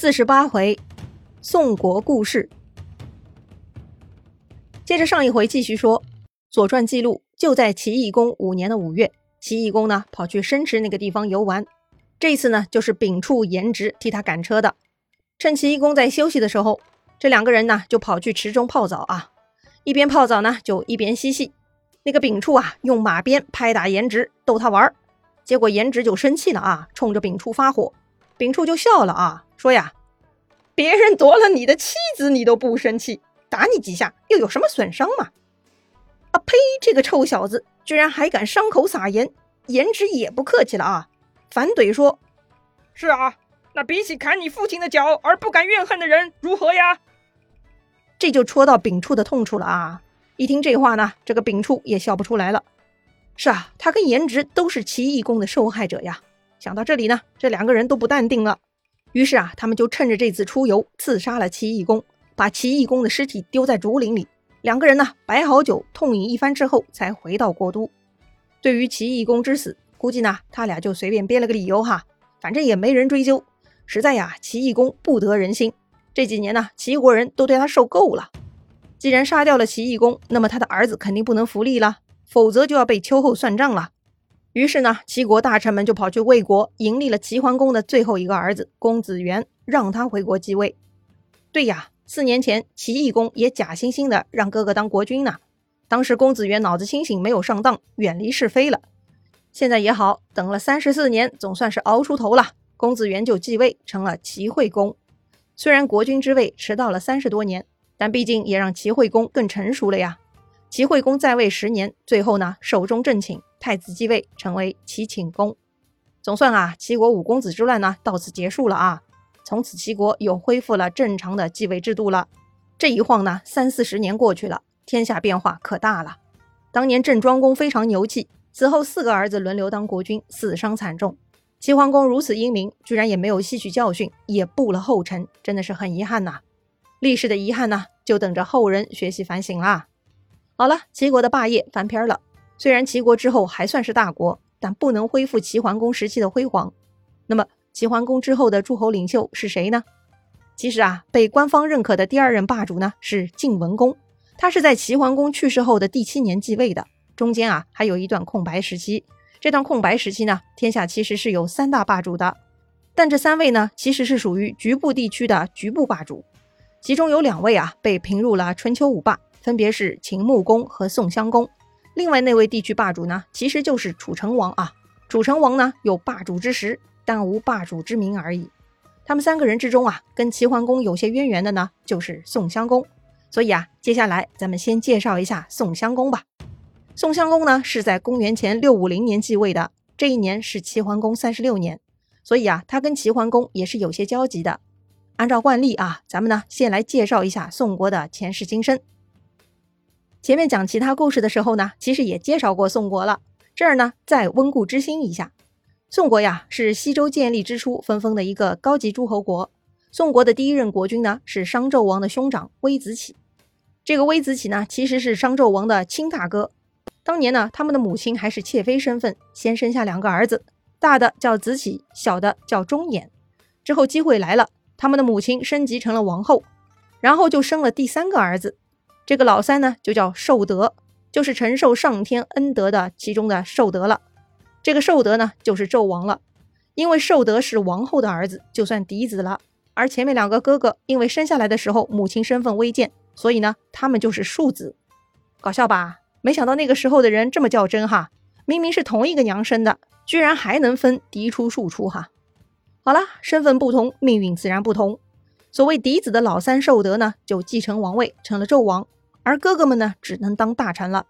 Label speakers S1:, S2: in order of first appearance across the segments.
S1: 四十八回，宋国故事。接着上一回继续说，《左传》记录，就在齐懿公五年的五月，齐懿公呢跑去申池那个地方游玩。这次呢，就是秉处、颜值替他赶车的。趁齐懿公在休息的时候，这两个人呢就跑去池中泡澡啊。一边泡澡呢，就一边嬉戏。那个秉处啊，用马鞭拍打颜值，逗他玩。结果颜值就生气了啊，冲着秉处发火。秉处就笑了啊。说呀，别人夺了你的妻子，你都不生气，打你几下又有什么损伤嘛？啊呸！这个臭小子居然还敢伤口撒盐，颜值也不客气了啊！反怼说：“
S2: 是啊，那比起砍你父亲的脚而不敢怨恨的人，如何呀？”
S1: 这就戳到秉处的痛处了啊！一听这话呢，这个秉处也笑不出来了。是啊，他跟颜值都是齐懿公的受害者呀。想到这里呢，这两个人都不淡定了。于是啊，他们就趁着这次出游，刺杀了齐懿公，把齐懿公的尸体丢在竹林里。两个人呢，摆好酒，痛饮一番之后，才回到国都。对于齐懿公之死，估计呢，他俩就随便编了个理由哈，反正也没人追究。实在呀，齐懿公不得人心，这几年呢，齐国人都对他受够了。既然杀掉了齐懿公，那么他的儿子肯定不能服力了，否则就要被秋后算账了。于是呢，齐国大臣们就跑去魏国，迎立了齐桓公的最后一个儿子公子元，让他回国继位。对呀，四年前齐懿公也假惺惺的让哥哥当国君呢。当时公子元脑子清醒，没有上当，远离是非了。现在也好，等了三十四年，总算是熬出头了。公子元就继位，成了齐惠公。虽然国君之位迟到了三十多年，但毕竟也让齐惠公更成熟了呀。齐惠公在位十年，最后呢，寿终正寝。太子继位，成为齐顷公。总算啊，齐国五公子之乱呢，到此结束了啊。从此齐国又恢复了正常的继位制度了。这一晃呢，三四十年过去了，天下变化可大了。当年郑庄公非常牛气，此后四个儿子轮流当国君，死伤惨重。齐桓公如此英明，居然也没有吸取教训，也步了后尘，真的是很遗憾呐。历史的遗憾呢，就等着后人学习反省啦。好了，齐国的霸业翻篇了。虽然齐国之后还算是大国，但不能恢复齐桓公时期的辉煌。那么，齐桓公之后的诸侯领袖是谁呢？其实啊，被官方认可的第二任霸主呢是晋文公，他是在齐桓公去世后的第七年继位的，中间啊还有一段空白时期。这段空白时期呢，天下其实是有三大霸主的，但这三位呢其实是属于局部地区的局部霸主，其中有两位啊被评入了春秋五霸，分别是秦穆公和宋襄公。另外那位地区霸主呢，其实就是楚成王啊。楚成王呢有霸主之实，但无霸主之名而已。他们三个人之中啊，跟齐桓公有些渊源的呢，就是宋襄公。所以啊，接下来咱们先介绍一下宋襄公吧。宋襄公呢是在公元前六五零年继位的，这一年是齐桓公三十六年，所以啊，他跟齐桓公也是有些交集的。按照惯例啊，咱们呢先来介绍一下宋国的前世今生。前面讲其他故事的时候呢，其实也介绍过宋国了。这儿呢，再温故知新一下。宋国呀，是西周建立之初分封的一个高级诸侯国。宋国的第一任国君呢，是商纣王的兄长微子启。这个微子启呢，其实是商纣王的亲大哥。当年呢，他们的母亲还是妾妃身份，先生下两个儿子，大的叫子启，小的叫忠衍。之后机会来了，他们的母亲升级成了王后，然后就生了第三个儿子。这个老三呢，就叫寿德，就是承受上天恩德的其中的寿德了。这个寿德呢，就是纣王了。因为寿德是王后的儿子，就算嫡子了。而前面两个哥哥，因为生下来的时候母亲身份微贱，所以呢，他们就是庶子。搞笑吧？没想到那个时候的人这么较真哈，明明是同一个娘生的，居然还能分嫡出庶出哈。好了，身份不同，命运自然不同。所谓嫡子的老三寿德呢，就继承王位，成了纣王。而哥哥们呢，只能当大臣了。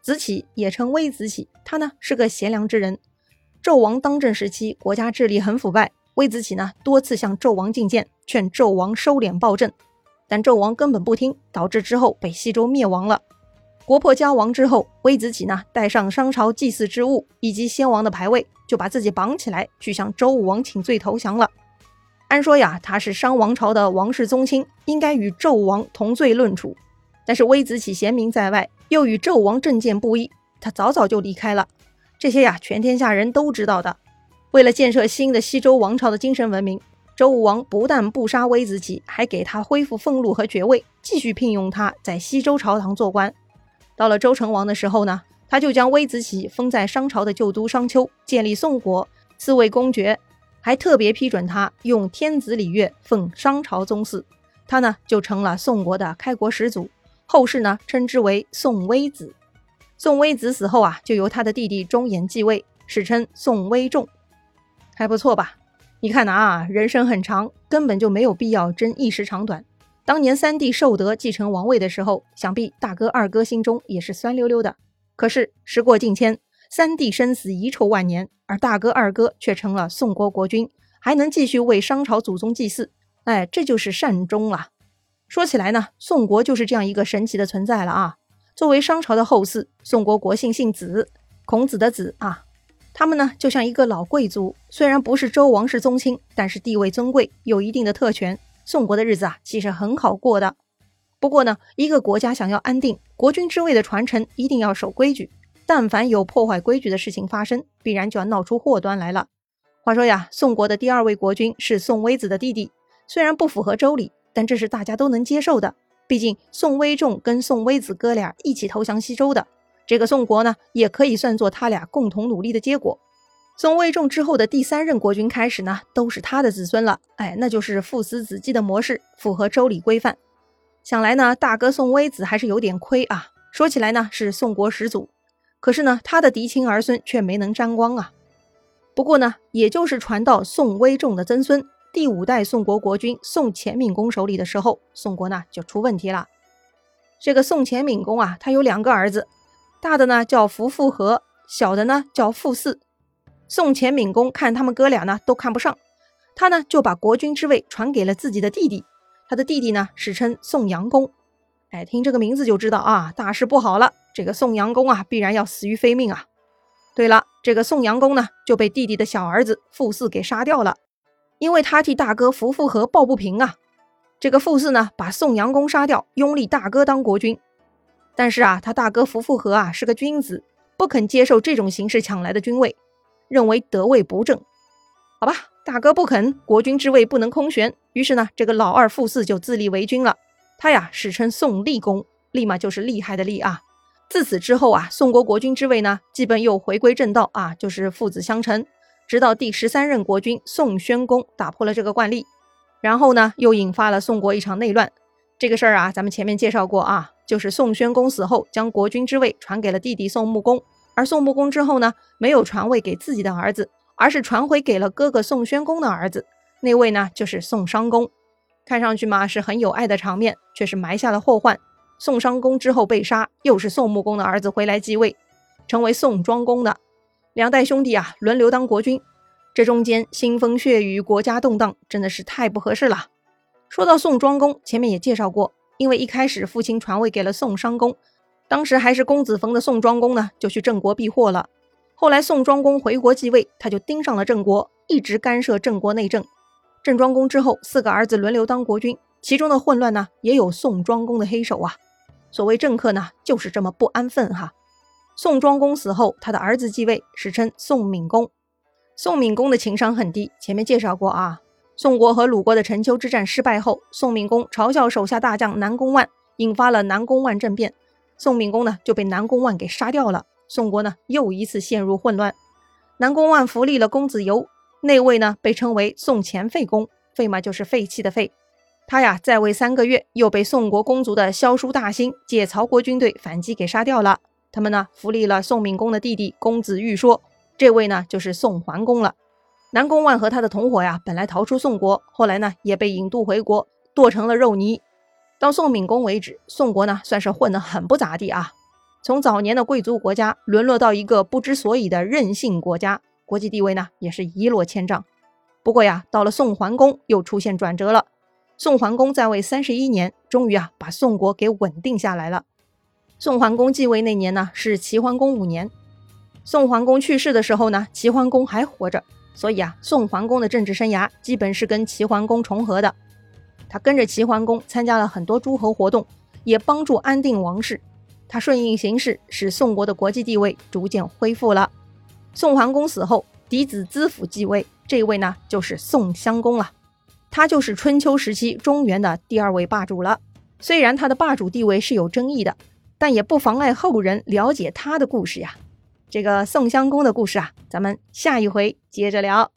S1: 子启也称微子启，他呢是个贤良之人。纣王当政时期，国家治理很腐败，微子启呢多次向纣王进谏，劝纣王收敛暴政，但纣王根本不听，导致之后被西周灭亡了。国破家亡之后，微子启呢带上商朝祭祀之物以及先王的牌位，就把自己绑起来，去向周武王请罪投降了。按说呀，他是商王朝的王室宗亲，应该与纣王同罪论处。但是微子启贤明在外，又与纣王政见不一，他早早就离开了。这些呀，全天下人都知道的。为了建设新的西周王朝的精神文明，周武王不但不杀微子启，还给他恢复俸禄和爵位，继续聘用他在西周朝堂做官。到了周成王的时候呢，他就将微子启封在商朝的旧都商丘，建立宋国，赐位公爵，还特别批准他用天子礼乐奉商朝宗祀。他呢就成了宋国的开国始祖，后世呢称之为宋微子。宋微子死后啊，就由他的弟弟忠言继位，史称宋微仲，还不错吧？你看呐啊，人生很长，根本就没有必要争一时长短。当年三弟寿德继承王位的时候，想必大哥二哥心中也是酸溜溜的。可是时过境迁，三弟生死遗臭万年，而大哥二哥却成了宋国国君，还能继续为商朝祖宗祭祀。哎，这就是善终啊！说起来呢，宋国就是这样一个神奇的存在了啊。作为商朝的后嗣，宋国国姓姓子，孔子的子啊。他们呢，就像一个老贵族，虽然不是周王室宗亲，但是地位尊贵，有一定的特权。宋国的日子啊，其实很好过的。不过呢，一个国家想要安定，国君之位的传承一定要守规矩。但凡有破坏规矩的事情发生，必然就要闹出祸端来了。话说呀，宋国的第二位国君是宋微子的弟弟，虽然不符合周礼，但这是大家都能接受的。毕竟宋微仲跟宋微子哥俩一起投降西周的。这个宋国呢，也可以算作他俩共同努力的结果。宋魏仲之后的第三任国君开始呢，都是他的子孙了。哎，那就是父死子继的模式，符合周礼规范。想来呢，大哥宋微子还是有点亏啊。说起来呢，是宋国始祖，可是呢，他的嫡亲儿孙却没能沾光啊。不过呢，也就是传到宋微仲的曾孙第五代宋国国君宋前敏公手里的时候，宋国呢就出问题了。这个宋前敏公啊，他有两个儿子。大的呢叫福富和，小的呢叫富四。宋前敏公看他们哥俩呢都看不上，他呢就把国君之位传给了自己的弟弟。他的弟弟呢史称宋阳公。哎，听这个名字就知道啊，大事不好了。这个宋阳公啊，必然要死于非命啊。对了，这个宋阳公呢就被弟弟的小儿子傅四给杀掉了，因为他替大哥扶富和抱不平啊。这个傅四呢把宋阳公杀掉，拥立大哥当国君。但是啊，他大哥扶富和啊是个君子，不肯接受这种形式抢来的君位，认为得位不正。好吧，大哥不肯，国君之位不能空悬。于是呢，这个老二傅四就自立为君了。他呀史称宋厉公，立马就是厉害的厉啊。自此之后啊，宋国国君之位呢，基本又回归正道啊，就是父子相承。直到第十三任国君宋宣公打破了这个惯例，然后呢，又引发了宋国一场内乱。这个事儿啊，咱们前面介绍过啊。就是宋宣公死后，将国君之位传给了弟弟宋穆公，而宋穆公之后呢，没有传位给自己的儿子，而是传回给了哥哥宋宣公的儿子，那位呢就是宋商公。看上去嘛是很有爱的场面，却是埋下了祸患。宋商公之后被杀，又是宋穆公的儿子回来继位，成为宋庄公的。两代兄弟啊，轮流当国君，这中间腥风血雨，国家动荡，真的是太不合适了。说到宋庄公，前面也介绍过。因为一开始父亲传位给了宋商公，当时还是公子冯的宋庄公呢，就去郑国避祸了。后来宋庄公回国继位，他就盯上了郑国，一直干涉郑国内政。郑庄公之后，四个儿子轮流当国君，其中的混乱呢，也有宋庄公的黑手啊。所谓政客呢，就是这么不安分哈。宋庄公死后，他的儿子继位，史称宋闵公。宋闵公的情商很低，前面介绍过啊。宋国和鲁国的陈丘之战失败后，宋闵公嘲笑手下大将南宫万，引发了南宫万政变。宋闵公呢就被南宫万给杀掉了。宋国呢又一次陷入混乱。南宫万扶立了公子游，那位呢被称为宋前废公，废嘛就是废弃的废。他呀在位三个月，又被宋国公族的萧叔大兴借曹国军队反击给杀掉了。他们呢扶立了宋闵公的弟弟公子玉说，这位呢就是宋桓公了。南宫万和他的同伙呀，本来逃出宋国，后来呢也被引渡回国，剁成了肉泥。到宋闵公为止，宋国呢算是混得很不咋地啊。从早年的贵族国家沦落到一个不知所以的任性国家，国际地位呢也是一落千丈。不过呀，到了宋桓公又出现转折了。宋桓公在位三十一年，终于啊把宋国给稳定下来了。宋桓公继位那年呢是齐桓公五年。宋桓公去世的时候呢，齐桓公还活着。所以啊，宋桓公的政治生涯基本是跟齐桓公重合的。他跟着齐桓公参加了很多诸侯活动，也帮助安定王室。他顺应形势，使宋国的国际地位逐渐恢复了。宋桓公死后，嫡子资府继位，这位呢就是宋襄公了。他就是春秋时期中原的第二位霸主了。虽然他的霸主地位是有争议的，但也不妨碍后人了解他的故事呀。这个宋襄公的故事啊，咱们下一回接着聊。